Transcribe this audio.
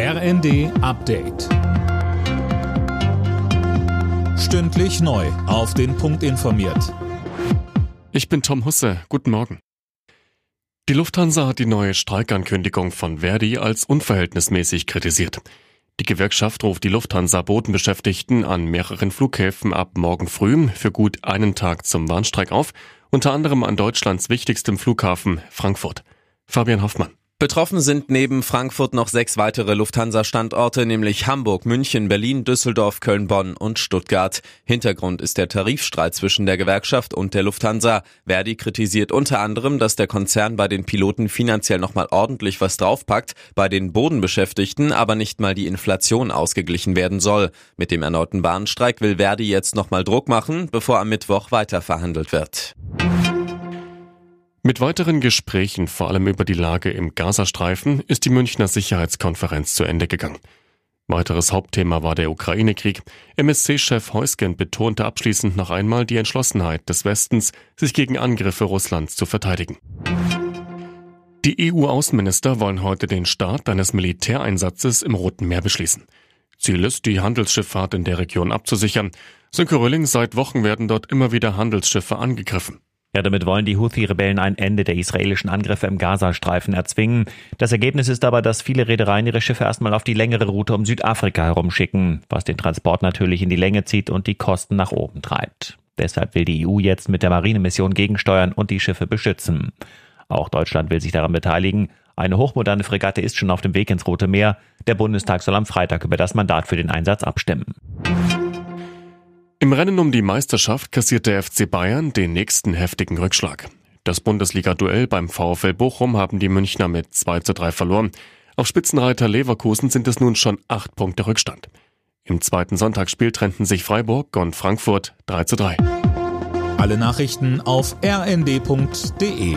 RND Update. Stündlich neu. Auf den Punkt informiert. Ich bin Tom Husse. Guten Morgen. Die Lufthansa hat die neue Streikankündigung von Verdi als unverhältnismäßig kritisiert. Die Gewerkschaft ruft die Lufthansa-Bodenbeschäftigten an mehreren Flughäfen ab morgen früh für gut einen Tag zum Warnstreik auf, unter anderem an Deutschlands wichtigstem Flughafen Frankfurt. Fabian Hoffmann. Betroffen sind neben Frankfurt noch sechs weitere Lufthansa-Standorte, nämlich Hamburg, München, Berlin, Düsseldorf, Köln, Bonn und Stuttgart. Hintergrund ist der Tarifstreit zwischen der Gewerkschaft und der Lufthansa. Verdi kritisiert unter anderem, dass der Konzern bei den Piloten finanziell nochmal ordentlich was draufpackt, bei den Bodenbeschäftigten aber nicht mal die Inflation ausgeglichen werden soll. Mit dem erneuten Bahnstreik will Verdi jetzt nochmal Druck machen, bevor am Mittwoch weiter verhandelt wird. Mit weiteren Gesprächen, vor allem über die Lage im Gazastreifen, ist die Münchner Sicherheitskonferenz zu Ende gegangen. Weiteres Hauptthema war der Ukraine-Krieg. MSC-Chef Heusgen betonte abschließend noch einmal die Entschlossenheit des Westens, sich gegen Angriffe Russlands zu verteidigen. Die EU-Außenminister wollen heute den Start eines Militäreinsatzes im Roten Meer beschließen. Ziel ist, die Handelsschifffahrt in der Region abzusichern. Sönke Rölling, seit Wochen werden dort immer wieder Handelsschiffe angegriffen. Ja, damit wollen die Houthi-Rebellen ein Ende der israelischen Angriffe im Gazastreifen erzwingen. Das Ergebnis ist aber, dass viele Reedereien ihre Schiffe erstmal auf die längere Route um Südafrika herumschicken, was den Transport natürlich in die Länge zieht und die Kosten nach oben treibt. Deshalb will die EU jetzt mit der Marinemission gegensteuern und die Schiffe beschützen. Auch Deutschland will sich daran beteiligen. Eine hochmoderne Fregatte ist schon auf dem Weg ins Rote Meer. Der Bundestag soll am Freitag über das Mandat für den Einsatz abstimmen. Im Rennen um die Meisterschaft kassiert der FC Bayern den nächsten heftigen Rückschlag. Das Bundesliga-Duell beim VfL Bochum haben die Münchner mit 2 zu 3 verloren. Auf Spitzenreiter Leverkusen sind es nun schon acht Punkte Rückstand. Im zweiten Sonntagsspiel trennten sich Freiburg und Frankfurt 3 zu 3. Alle Nachrichten auf rnd.de